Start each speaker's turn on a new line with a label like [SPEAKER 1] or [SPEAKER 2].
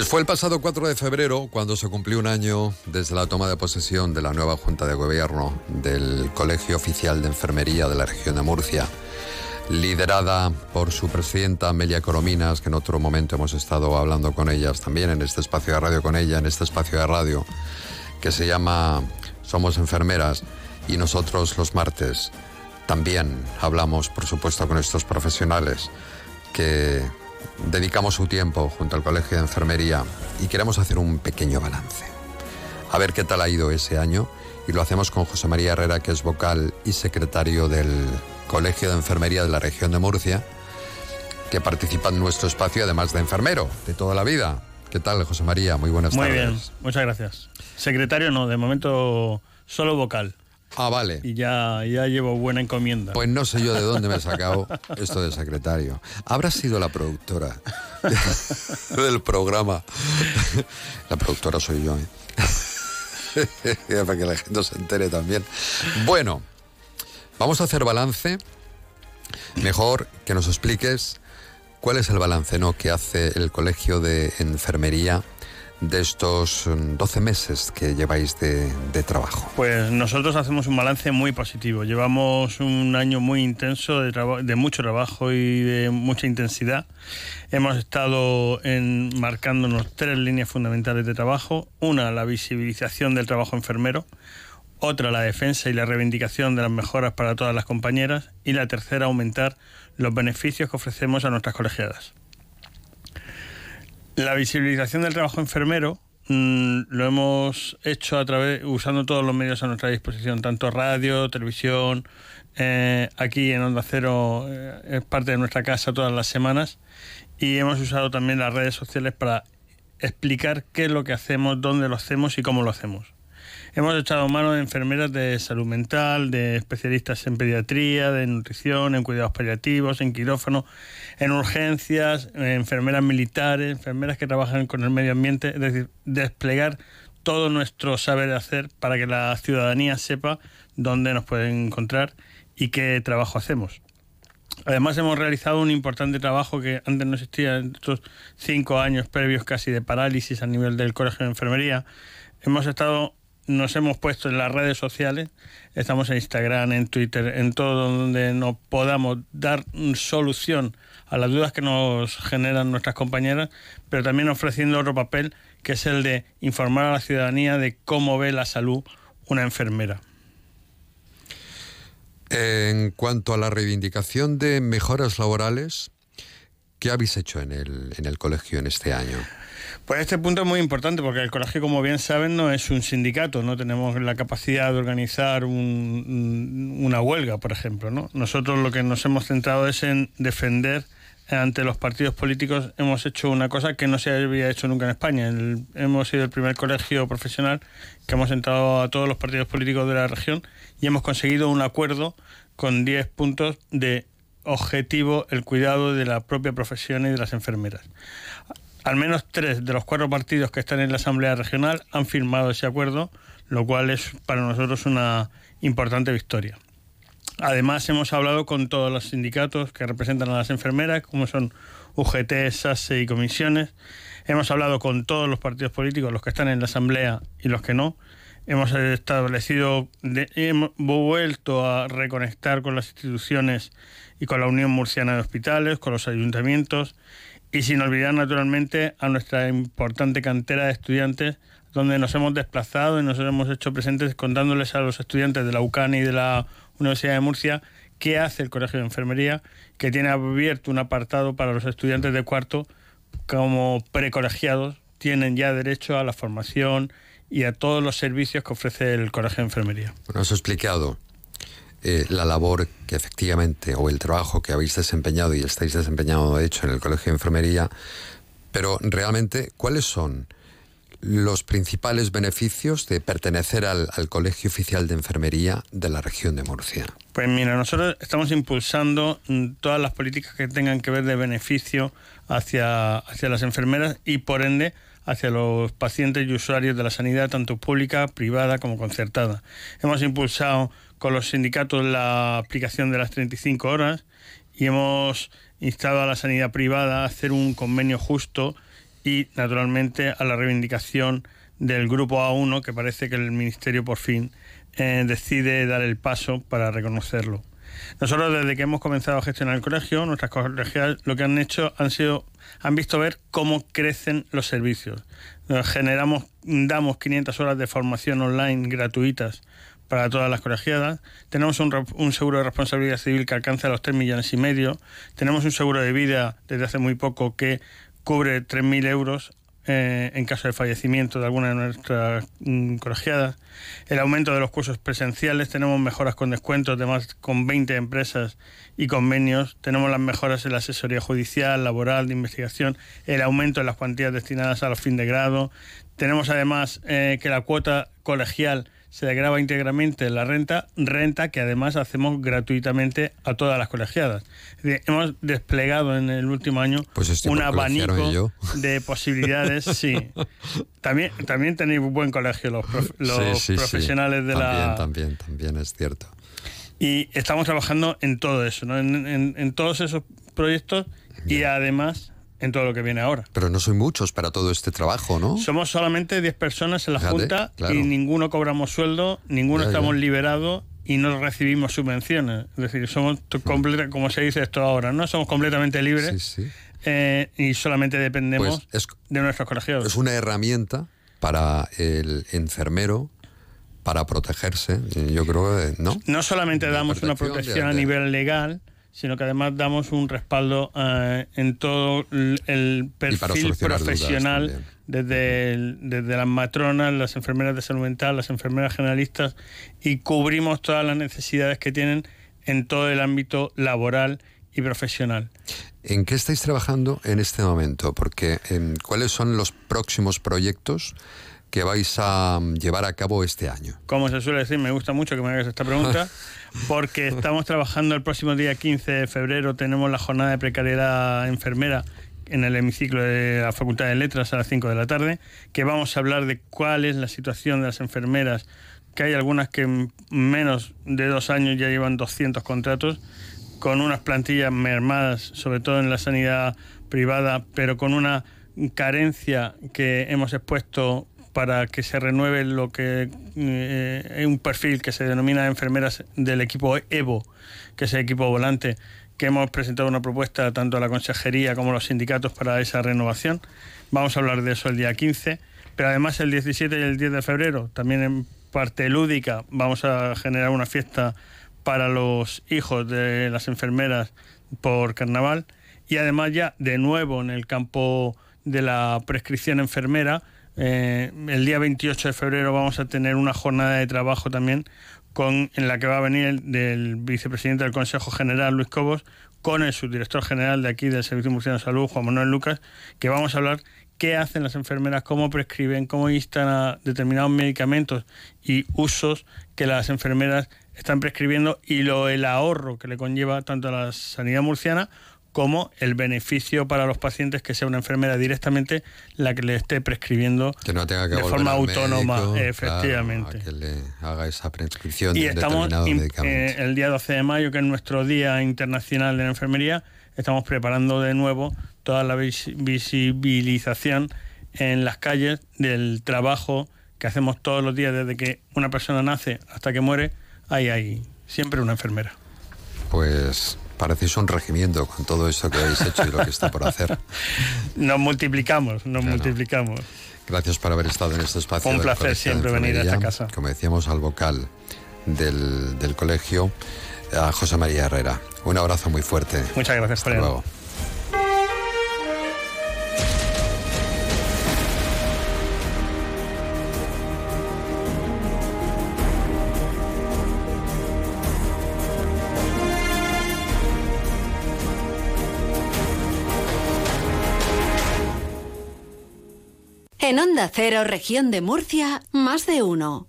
[SPEAKER 1] Pues fue el pasado 4 de febrero cuando se cumplió un año desde la toma de posesión de la nueva Junta de Gobierno del Colegio Oficial de Enfermería de la región de Murcia, liderada por su presidenta Amelia Corominas, que en otro momento hemos estado hablando con ellas también en este espacio de radio con ella, en este espacio de radio que se llama Somos Enfermeras y nosotros los martes. También hablamos, por supuesto, con estos profesionales que dedicamos su tiempo junto al Colegio de Enfermería y queremos hacer un pequeño balance. A ver qué tal ha ido ese año y lo hacemos con José María Herrera, que es vocal y secretario del Colegio de Enfermería de la región de Murcia, que participa en nuestro espacio además de enfermero de toda la vida. ¿Qué tal, José María? Muy buenas
[SPEAKER 2] Muy
[SPEAKER 1] tardes.
[SPEAKER 2] bien, muchas gracias. Secretario no, de momento solo vocal.
[SPEAKER 1] Ah, vale.
[SPEAKER 2] Y ya, ya llevo buena encomienda.
[SPEAKER 1] Pues no sé yo de dónde me he sacado esto de secretario. Habrá sido la productora del programa. La productora soy yo, ¿eh? para que la gente se entere también. Bueno, vamos a hacer balance. Mejor que nos expliques cuál es el balance ¿no? que hace el Colegio de Enfermería de estos 12 meses que lleváis de, de, trabajo?
[SPEAKER 2] Pues nosotros hacemos un balance muy positivo. Llevamos un año muy intenso de, de mucho trabajo y de mucha intensidad. Hemos estado en, marcándonos tres líneas fundamentales de trabajo. Una, la visibilización del trabajo enfermero. Otra, la defensa y la reivindicación de las mejoras para todas las compañeras. Y la tercera, aumentar los beneficios que ofrecemos a nuestras colegiadas. La visibilización del trabajo enfermero mmm, lo hemos hecho a través usando todos los medios a nuestra disposición, tanto radio, televisión, eh, aquí en Onda Cero eh, es parte de nuestra casa todas las semanas y hemos usado también las redes sociales para explicar qué es lo que hacemos, dónde lo hacemos y cómo lo hacemos. Hemos echado mano de enfermeras de salud mental, de especialistas en pediatría, de nutrición, en cuidados paliativos, en quirófano, en urgencias, enfermeras militares, enfermeras que trabajan con el medio ambiente, es decir, desplegar todo nuestro saber hacer para que la ciudadanía sepa dónde nos pueden encontrar y qué trabajo hacemos. Además hemos realizado un importante trabajo que antes no existía en estos cinco años previos casi de parálisis a nivel del Colegio de Enfermería. Hemos estado nos hemos puesto en las redes sociales, estamos en Instagram, en Twitter, en todo donde nos podamos dar solución a las dudas que nos generan nuestras compañeras, pero también ofreciendo otro papel que es el de informar a la ciudadanía de cómo ve la salud una enfermera.
[SPEAKER 1] En cuanto a la reivindicación de mejoras laborales, ¿qué habéis hecho en el, en el colegio en este año?
[SPEAKER 2] Pues este punto es muy importante porque el colegio, como bien saben, no es un sindicato, no tenemos la capacidad de organizar un, una huelga, por ejemplo. ¿no? Nosotros lo que nos hemos centrado es en defender ante los partidos políticos. Hemos hecho una cosa que no se había hecho nunca en España. Hemos sido el primer colegio profesional que hemos entrado a todos los partidos políticos de la región y hemos conseguido un acuerdo con 10 puntos de objetivo el cuidado de la propia profesión y de las enfermeras. Al menos tres de los cuatro partidos que están en la Asamblea Regional han firmado ese acuerdo, lo cual es para nosotros una importante victoria. Además, hemos hablado con todos los sindicatos que representan a las enfermeras, como son UGT, SASE y comisiones. Hemos hablado con todos los partidos políticos, los que están en la Asamblea y los que no. Hemos establecido, hemos vuelto a reconectar con las instituciones y con la Unión Murciana de Hospitales, con los ayuntamientos y sin olvidar naturalmente a nuestra importante cantera de estudiantes donde nos hemos desplazado y nos hemos hecho presentes contándoles a los estudiantes de la UCAN y de la Universidad de Murcia qué hace el Colegio de Enfermería, que tiene abierto un apartado para los estudiantes de cuarto como precolegiados, tienen ya derecho a la formación y a todos los servicios que ofrece el Colegio de Enfermería.
[SPEAKER 1] Bueno, has explicado eh, la labor que efectivamente, o el trabajo que habéis desempeñado y estáis desempeñando, de hecho, en el Colegio de Enfermería, pero realmente, ¿cuáles son los principales beneficios de pertenecer al, al, Colegio Oficial de Enfermería de la región de Murcia?
[SPEAKER 2] Pues mira, nosotros estamos impulsando todas las políticas que tengan que ver de beneficio hacia, hacia las enfermeras y por ende hacia los pacientes y usuarios de la sanidad, tanto pública, privada como concertada. Hemos impulsado con los sindicatos la aplicación de las 35 horas y hemos instado a la sanidad privada a hacer un convenio justo y naturalmente a la reivindicación del grupo A1 que parece que el Ministerio por fin eh, decide dar el paso para reconocerlo. Nosotros desde que hemos comenzado a gestionar el colegio, nuestras colegias lo que han hecho han sido han visto ver cómo crecen los servicios. Generamos damos 500 horas de formación online gratuitas para todas las colegiadas. Tenemos un, seguro de responsabilidad civil que alcanza los 3 millones y medio. Tenemos un seguro de vida desde hace muy poco que cubre 3.000 euros eh, en caso de fallecimiento de alguna de nuestras mm, colegiadas. El aumento de los cursos presenciales, tenemos mejoras con descuentos de más con 20 empresas y convenios. Tenemos las mejoras en la asesoría judicial, laboral, de investigación, el aumento en las cuantías destinadas a los fin de grado. Tenemos además eh, que la cuota colegial se graba íntegramente la renta, renta que además hacemos gratuitamente a todas las colegiadas. Hemos desplegado en el último año
[SPEAKER 1] pues
[SPEAKER 2] un abanico de posibilidades, sí. También, también tenéis un buen colegio los, profesionales de
[SPEAKER 1] la... También, también, es cierto.
[SPEAKER 2] Y estamos trabajando en todo eso, ¿no? en, todos esos proyectos y además en todo lo que viene ahora.
[SPEAKER 1] Pero no soy muchos para todo este trabajo, ¿no?
[SPEAKER 2] Somos solamente 10 personas en la Junta y ninguno cobramos sueldo, ninguno estamos liberados y no recibimos subvenciones. Es decir, somos completa, como se dice esto ahora, ¿no? Somos completamente libres eh, y solamente dependemos pues de nuestros colegiados.
[SPEAKER 1] Es una herramienta para el enfermero para protegerse, yo creo, ¿no?
[SPEAKER 2] No solamente damos una protección a nivel legal, sino que además damos un respaldo eh, en todo el perfil profesional, desde, desde las matronas, las enfermeras de salud mental, las enfermeras generalistas, y cubrimos todas las necesidades que tienen en todo el ámbito laboral y profesional.
[SPEAKER 1] ¿En qué estáis trabajando en este momento? Porque em, ¿cuáles son los próximos proyectos que vais a mm, llevar a cabo este año?
[SPEAKER 2] Como se suele decir, me gusta mucho que me hagas esta pregunta, porque estamos trabajando el próximo día 15 de febrero, tenemos la jornada de precariedad enfermera en el hemiciclo de la Facultad de Letras a las 5 de la tarde, que vamos a hablar de cuál es la situación de las enfermeras, que hay algunas que en menos de dos años ya llevan 200 contratos, con unas plantillas mermadas, sobre todo en la sanidad privada, pero con una carencia que hemos expuesto para que se renueve lo que eh, es un perfil que se denomina enfermeras del equipo EVO, que es el equipo volante, que hemos presentado una propuesta tanto a la consejería como a los sindicatos para esa renovación. Vamos a hablar de eso el día 15, pero además el 17 y el 10 de febrero, también en parte lúdica, vamos a generar una fiesta para los hijos de las enfermeras por carnaval y además ya de nuevo en el campo de la prescripción enfermera, eh, el día 28 de febrero vamos a tener una jornada de trabajo también con, en la que va a venir el del vicepresidente del Consejo General, Luis Cobos, con el subdirector general de aquí del Servicio Murciano de Salud, Juan Manuel Lucas, que vamos a hablar qué hacen las enfermeras, cómo prescriben, cómo instan a determinados medicamentos y usos que las enfermeras están prescribiendo y lo el ahorro que le conlleva tanto a la sanidad murciana como el beneficio para los pacientes que sea una enfermera directamente la que le esté prescribiendo
[SPEAKER 1] de
[SPEAKER 2] forma autónoma, efectivamente.
[SPEAKER 1] que le haga esa prescripción
[SPEAKER 2] y estamos eh, el día 12 de mayo, que es nuestro Día Internacional de la Enfermería, estamos preparando de nuevo toda la visibilización en las calles del trabajo que hacemos todos los días desde que una persona nace hasta que muere, hay ahí siempre una enfermera.
[SPEAKER 1] Pues parecéis un regimiento con todo eso que habéis hecho y lo que está por hacer.
[SPEAKER 2] Nos multiplicamos, nos multiplicamos.
[SPEAKER 1] Gracias por haber estado en este espacio.
[SPEAKER 2] Un placer siempre venir a esta casa.
[SPEAKER 1] Como decíamos al vocal del, del, colegio, a José María Herrera. Un abrazo muy fuerte.
[SPEAKER 2] Muchas gracias,
[SPEAKER 1] Hasta luego.
[SPEAKER 3] En Onda Cero, región de Murcia, más de uno.